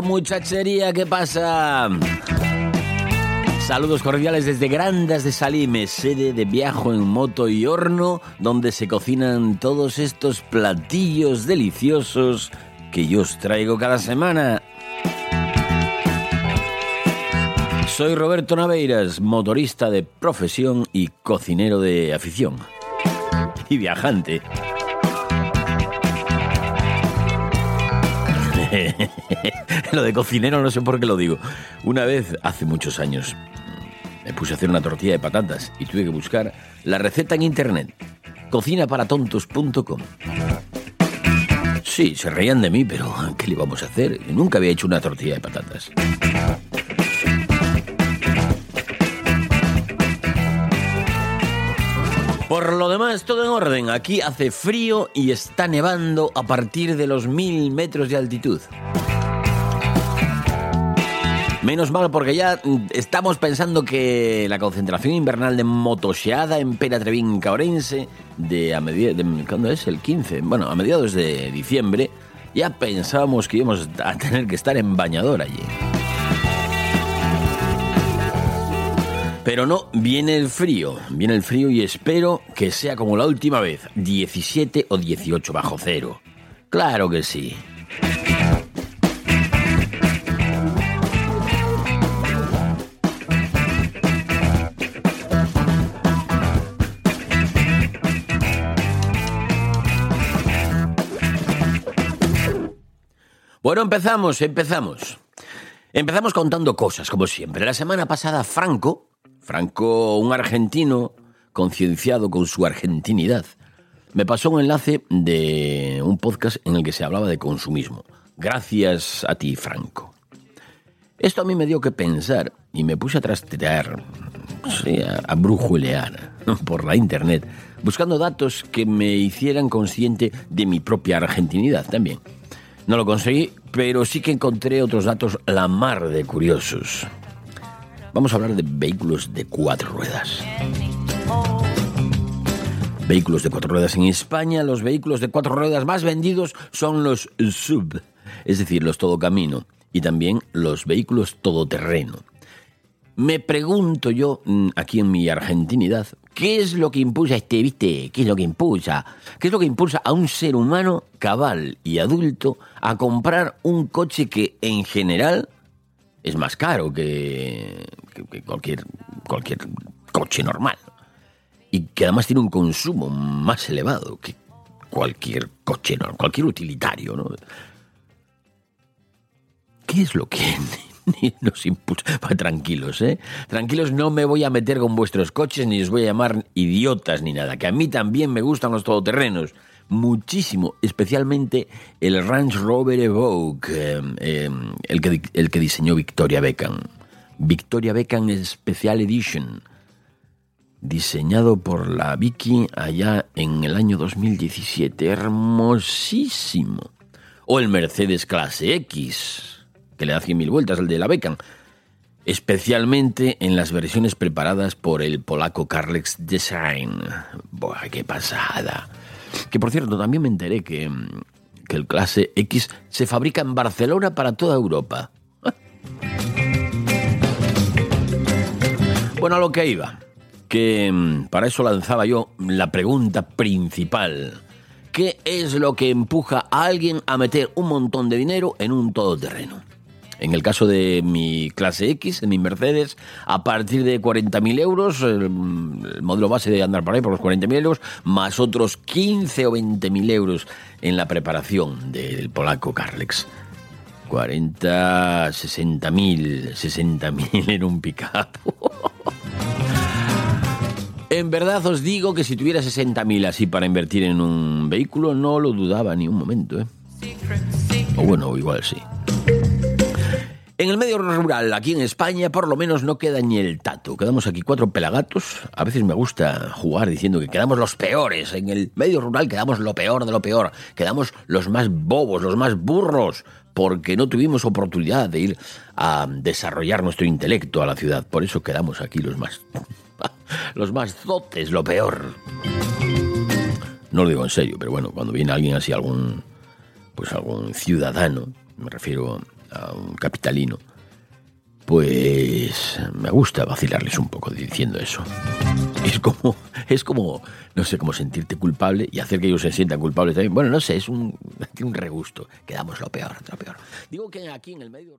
Muchachería, ¿qué pasa? Saludos cordiales desde Grandas de Salime, sede de Viajo en Moto y Horno, donde se cocinan todos estos platillos deliciosos que yo os traigo cada semana. Soy Roberto Naveiras, motorista de profesión y cocinero de afición. Y viajante. lo de cocinero no sé por qué lo digo. Una vez, hace muchos años, me puse a hacer una tortilla de patatas y tuve que buscar la receta en internet. Cocinaparatontos.com. Sí, se reían de mí, pero ¿qué le íbamos a hacer? Nunca había hecho una tortilla de patatas. Por lo demás, todo en orden. Aquí hace frío y está nevando a partir de los mil metros de altitud. Menos mal porque ya mm, estamos pensando que la concentración invernal de motoseada en Pera Trevinca Orense de a ¿cuándo es? El 15, bueno, a mediados de diciembre, ya pensábamos que íbamos a tener que estar en bañador allí. Pero no, viene el frío, viene el frío y espero que sea como la última vez, 17 o 18 bajo cero. Claro que sí. Bueno, empezamos, empezamos. Empezamos contando cosas, como siempre. La semana pasada, Franco, Franco, un argentino concienciado con su argentinidad, me pasó un enlace de un podcast en el que se hablaba de consumismo. Gracias a ti, Franco. Esto a mí me dio que pensar y me puse a trastear, sí, a, brujulear por la internet, buscando datos que me hicieran consciente de mi propia argentinidad también. No lo conseguí, pero sí que encontré otros datos la mar de curiosos. Vamos a hablar de vehículos de cuatro ruedas. Vehículos de cuatro ruedas en España, los vehículos de cuatro ruedas más vendidos son los sub, es decir, los todo camino, y también los vehículos todoterreno. Me pregunto yo, mm, aquí en mi argentinidad, ¿qué es lo que impulsa este, viste? ¿Qué es lo que impulsa? ¿Qué es lo que impulsa a un ser humano cabal y adulto a comprar un coche que en general es más caro que, que- cualquier, cualquier coche normal? Y que además tiene un consumo más elevado que cualquier coche normal, cualquier utilitario, ¿no? ¿Qué es lo que nos impulsa? Va, tranquilos, ¿eh? Tranquilos, no me voy a meter con vuestros coches ni os voy a llamar idiotas ni nada, que a mí también me gustan los todoterrenos. Muchísimo, especialmente el Range Rover Evoque, eh, eh, el, que, el que diseñó Victoria Beckham. Victoria Beckham Special Edition, diseñado por la Vicky allá en el año 2017. Hermosísimo. O el Mercedes Clase X, que le da 100.000 vueltas al de la Beckham. Especialmente en las versiones preparadas por el polaco Carlex Design. Buah, qué pasada. Que por cierto, también me enteré que, que el Clase X se fabrica en Barcelona para toda Europa. Bueno, a lo que iba, que mm, para eso lanzaba yo la pregunta principal. ¿Qué es lo que empuja a alguien a meter un montón de dinero en un todoterreno? En el caso de mi clase X, en mi Mercedes, a partir de 40.000 euros, el, modelo base de andar por ahí por los 40.000 euros, más otros 15 o 20.000 euros en la preparación del polaco Carlex. 40, 60.000, 60.000 en un pick-up. En verdad os digo que si tuviera 60.000 así para invertir en un vehículo, no lo dudaba ni un momento, ¿eh? O bueno, igual sí. En el medio rural, aquí en España, por lo menos no queda ni el tato. Quedamos aquí cuatro pelagatos. A veces me gusta jugar diciendo que quedamos los peores. En el medio rural quedamos lo peor de lo peor. Quedamos los más bobos, los más burros, porque no tuvimos oportunidad de ir a desarrollar nuestro intelecto a la ciudad. Por eso quedamos aquí los más los más zotes, lo peor. No lo digo en serio, pero bueno, cuando viene alguien así, algún, pues algún ciudadano, me refiero a un capitalino, pues me gusta vacilarles un poco diciendo eso. Es como, es como, no sé, cómo sentirte culpable y hacer que ellos se sientan culpables también. Bueno, no sé, es un, un regusto. Quedamos lo peor, lo peor. Digo que aquí en el medio...